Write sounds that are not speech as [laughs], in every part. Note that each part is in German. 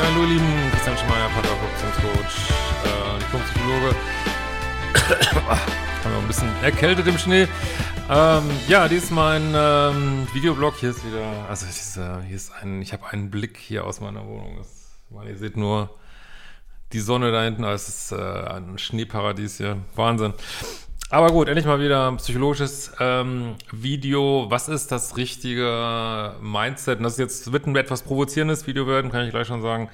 Ja, hallo ihr Lieben, Christian Schmeier, Paterproduktionscoach, äh, Diplompsychologe. Haben wir ein bisschen erkältet im Schnee. Ähm, ja, dies ist mein ähm, Videoblog. Hier ist wieder, also dieser, hier ist ein, ich habe einen Blick hier aus meiner Wohnung. Das, man, ihr seht nur die Sonne da hinten, es ist äh, ein Schneeparadies hier. Wahnsinn. Aber gut, endlich mal wieder ein psychologisches ähm, Video. Was ist das richtige Mindset? Und das ist jetzt wird ein etwas provozierendes Video werden, kann ich gleich schon sagen.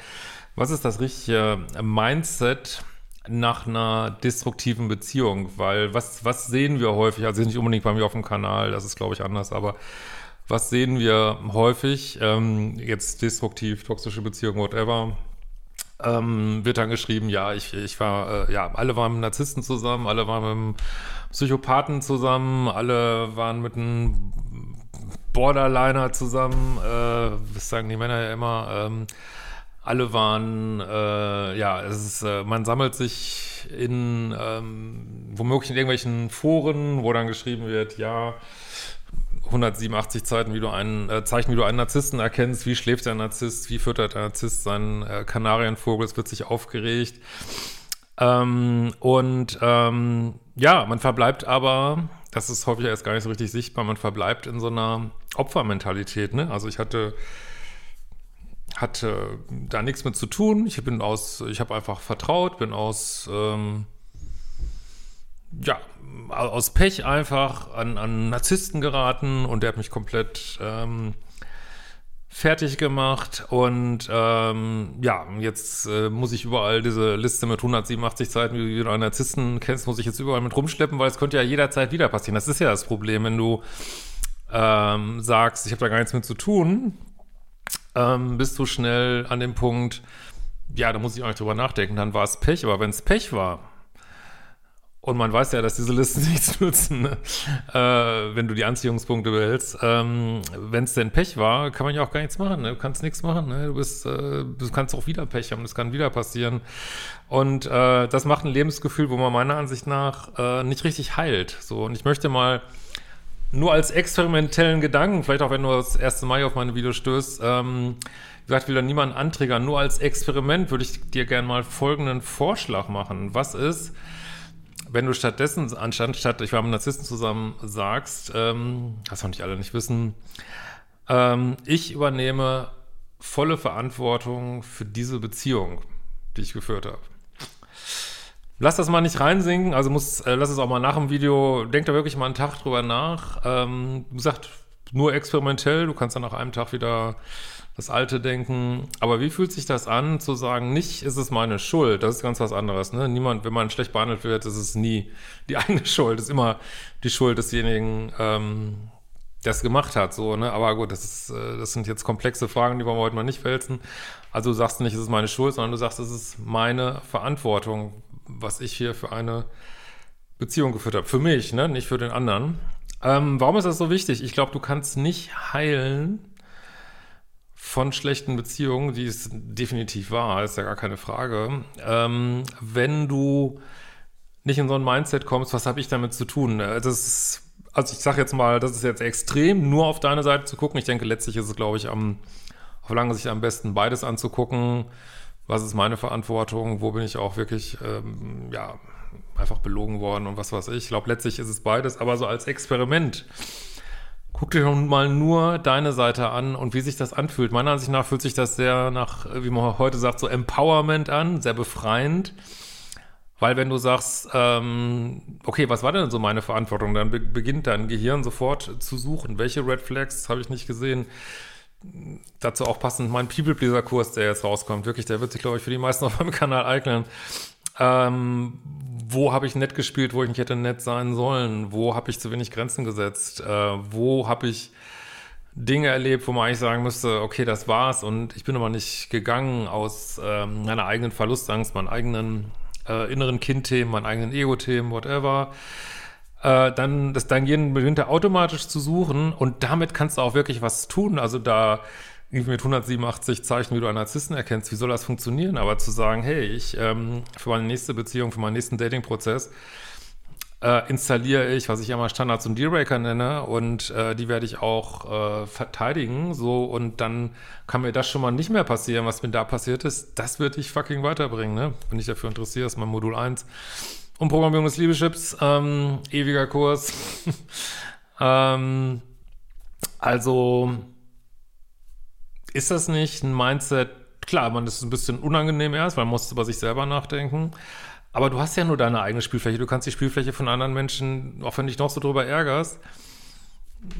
Was ist das richtige Mindset nach einer destruktiven Beziehung? Weil was, was sehen wir häufig? Also nicht unbedingt bei mir auf dem Kanal, das ist glaube ich anders, aber was sehen wir häufig? Ähm, jetzt destruktiv, toxische Beziehung, whatever ähm, wird dann geschrieben, ja, ich, ich war, äh, ja, alle waren mit Narzissten zusammen, alle waren mit einem Psychopathen zusammen, alle waren mit einem Borderliner zusammen, äh, das sagen die Männer ja immer, ähm, alle waren, äh, ja, es ist, äh, man sammelt sich in, ähm, womöglich in irgendwelchen Foren, wo dann geschrieben wird, ja, 187 Zeiten, wie du einen, äh, Zeichen, wie du einen Narzissten erkennst, wie schläft der Narzisst, wie füttert der Narzisst seinen äh, Kanarienvogel, es wird sich aufgeregt. Ähm, und ähm, ja, man verbleibt aber, das ist häufig erst gar nicht so richtig sichtbar, man verbleibt in so einer Opfermentalität. Ne? Also ich hatte hatte da nichts mit zu tun. Ich bin aus, ich habe einfach vertraut, bin aus ähm, ja, aus Pech einfach an, an Narzissten geraten und der hat mich komplett ähm, fertig gemacht und ähm, ja, jetzt äh, muss ich überall diese Liste mit 187 Seiten, wie du einen Narzissten kennst, muss ich jetzt überall mit rumschleppen, weil es könnte ja jederzeit wieder passieren. Das ist ja das Problem, wenn du ähm, sagst, ich habe da gar nichts mit zu tun, ähm, bist du schnell an dem Punkt, ja, da muss ich auch nicht drüber nachdenken, dann war es Pech, aber wenn es Pech war, und man weiß ja, dass diese Listen [laughs] nichts nutzen, ne? äh, wenn du die Anziehungspunkte behältst. Ähm, wenn es denn Pech war, kann man ja auch gar nichts machen. Ne? Du kannst nichts machen. Ne? Du, bist, äh, du kannst auch wieder Pech haben. Das kann wieder passieren. Und äh, das macht ein Lebensgefühl, wo man meiner Ansicht nach äh, nicht richtig heilt. So, und ich möchte mal nur als experimentellen Gedanken, vielleicht auch wenn du das erste Mal auf meine Videos stößt, ähm, wie gesagt, will da niemand anträgern. Nur als Experiment würde ich dir gerne mal folgenden Vorschlag machen. Was ist, wenn du stattdessen, anstatt, statt, ich war mit Narzissten zusammen, sagst, ähm, das auch nicht alle nicht wissen, ähm, ich übernehme volle Verantwortung für diese Beziehung, die ich geführt habe. Lass das mal nicht reinsinken, also muss, äh, lass es auch mal nach dem Video, denk da wirklich mal einen Tag drüber nach. Ähm, gesagt, nur experimentell, du kannst dann nach einem Tag wieder das alte Denken. Aber wie fühlt sich das an, zu sagen, nicht ist es meine Schuld, das ist ganz was anderes. Ne? Niemand, wenn man schlecht behandelt wird, ist es nie die [laughs] eigene Schuld, ist immer die Schuld desjenigen, ähm, der es gemacht hat. So, ne? Aber gut, das, ist, äh, das sind jetzt komplexe Fragen, die wollen wir heute mal nicht wälzen. Also du sagst nicht, es ist meine Schuld, sondern du sagst, es ist meine Verantwortung, was ich hier für eine Beziehung geführt habe. Für mich, ne? nicht für den anderen. Ähm, warum ist das so wichtig? Ich glaube, du kannst nicht heilen, von schlechten Beziehungen, die es definitiv war, ist ja gar keine Frage. Ähm, wenn du nicht in so ein Mindset kommst, was habe ich damit zu tun? Äh, ist, also ich sage jetzt mal, das ist jetzt extrem, nur auf deine Seite zu gucken. Ich denke, letztlich ist es, glaube ich, am, auf lange Sicht am besten, beides anzugucken. Was ist meine Verantwortung? Wo bin ich auch wirklich, ähm, ja, einfach belogen worden und was weiß ich. Ich glaube, letztlich ist es beides, aber so als Experiment Guck dir doch mal nur deine Seite an und wie sich das anfühlt. Meiner Ansicht nach fühlt sich das sehr nach, wie man heute sagt, so Empowerment an, sehr befreiend. Weil wenn du sagst, ähm, okay, was war denn so meine Verantwortung, dann be beginnt dein Gehirn sofort zu suchen, welche Red Flags habe ich nicht gesehen, dazu auch passend mein People-Pleaser-Kurs, der jetzt rauskommt. Wirklich, der wird sich, glaube ich, für die meisten [laughs] auf meinem Kanal eignen. Ähm, wo habe ich nett gespielt, wo ich nicht hätte nett sein sollen? Wo habe ich zu wenig Grenzen gesetzt? Äh, wo habe ich Dinge erlebt, wo man eigentlich sagen müsste, okay, das war's und ich bin aber nicht gegangen aus ähm, meiner eigenen Verlustangst, meinen eigenen äh, inneren Kindthemen, meinen eigenen Ego-Themen, whatever. Äh, dann das Tangieren beginnt er automatisch zu suchen und damit kannst du auch wirklich was tun. Also da mit 187 Zeichen, wie du einen Narzissten erkennst, wie soll das funktionieren? Aber zu sagen, hey, ich ähm, für meine nächste Beziehung, für meinen nächsten Dating-Prozess äh, installiere ich, was ich ja mal Standards und Dealbreaker nenne und äh, die werde ich auch äh, verteidigen, so und dann kann mir das schon mal nicht mehr passieren, was mir da passiert ist. Das wird dich fucking weiterbringen, ne? Wenn dich dafür interessiert, ist mein Modul 1. Umprogrammierung des Liebeschips, ähm, ewiger Kurs. [laughs] ähm, also ist das nicht ein Mindset, klar, man ist ein bisschen unangenehm erst, weil man muss über sich selber nachdenken. Aber du hast ja nur deine eigene Spielfläche. Du kannst die Spielfläche von anderen Menschen, auch wenn du dich noch so drüber ärgerst,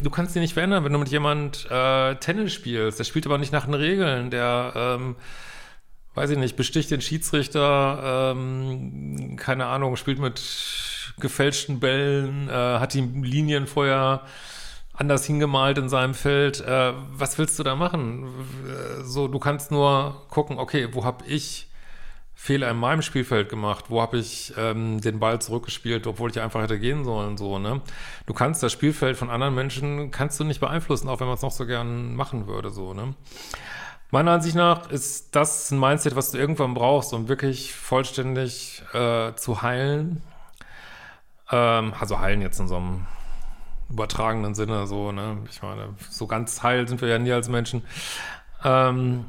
du kannst die nicht verändern, wenn du mit jemand äh, Tennis spielst. Der spielt aber nicht nach den Regeln. Der, ähm, weiß ich nicht, besticht den Schiedsrichter, ähm, keine Ahnung, spielt mit gefälschten Bällen, äh, hat die Linien vorher anders hingemalt in seinem Feld. Äh, was willst du da machen? So, du kannst nur gucken, okay, wo habe ich Fehler in meinem Spielfeld gemacht? Wo habe ich ähm, den Ball zurückgespielt, obwohl ich einfach hätte gehen sollen? So, ne? Du kannst das Spielfeld von anderen Menschen kannst du nicht beeinflussen, auch wenn man es noch so gern machen würde, so, ne? Meiner Ansicht nach ist das ein Mindset, was du irgendwann brauchst, um wirklich vollständig äh, zu heilen. Ähm, also heilen jetzt in so einem übertragenen Sinne, so, ne? Ich meine, so ganz heil sind wir ja nie als Menschen. Ähm,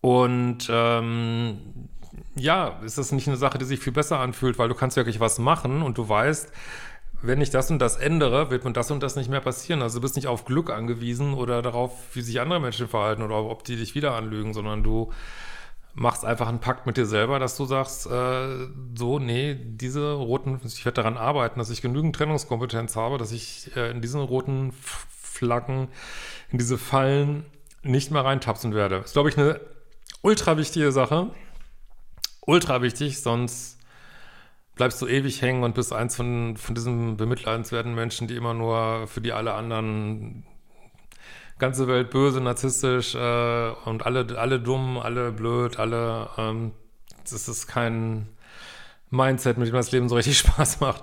und ähm, ja, ist das nicht eine Sache, die sich viel besser anfühlt, weil du kannst wirklich was machen und du weißt, wenn ich das und das ändere, wird mir das und das nicht mehr passieren. Also du bist nicht auf Glück angewiesen oder darauf, wie sich andere Menschen verhalten oder ob die dich wieder anlügen, sondern du machst einfach einen Pakt mit dir selber, dass du sagst, äh, so, nee, diese roten, ich werde daran arbeiten, dass ich genügend Trennungskompetenz habe, dass ich äh, in diesen roten Flaggen, in diese Fallen nicht mehr reintapsen werde. Ist, glaube ich, eine ultra wichtige Sache. Ultra wichtig, sonst bleibst du ewig hängen und bist eins von, von diesen bemitleidenswerten Menschen, die immer nur für die alle anderen ganze Welt böse, narzisstisch äh, und alle, alle dumm, alle blöd, alle, ähm, das ist kein Mindset, mit dem das Leben so richtig [laughs] Spaß macht.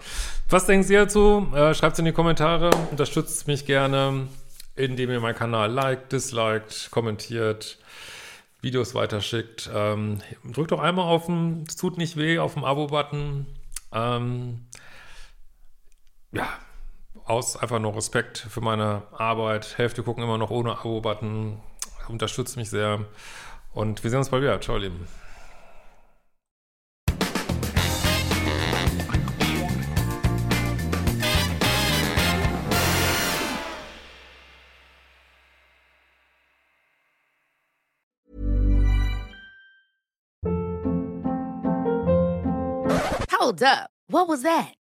Was denkt ihr dazu? Äh, Schreibt es in die Kommentare, unterstützt mich gerne, indem ihr meinen Kanal liked, disliked, kommentiert, Videos weiterschickt. Ähm, drückt doch einmal auf den, es tut nicht weh, auf den Abo-Button. Ähm, ja, aus einfach nur Respekt für meine Arbeit. Hälfte gucken immer noch ohne Abo-Button. Unterstützt mich sehr. Und wir sehen uns bald wieder. Ciao, Lieben. Hold up. What was that?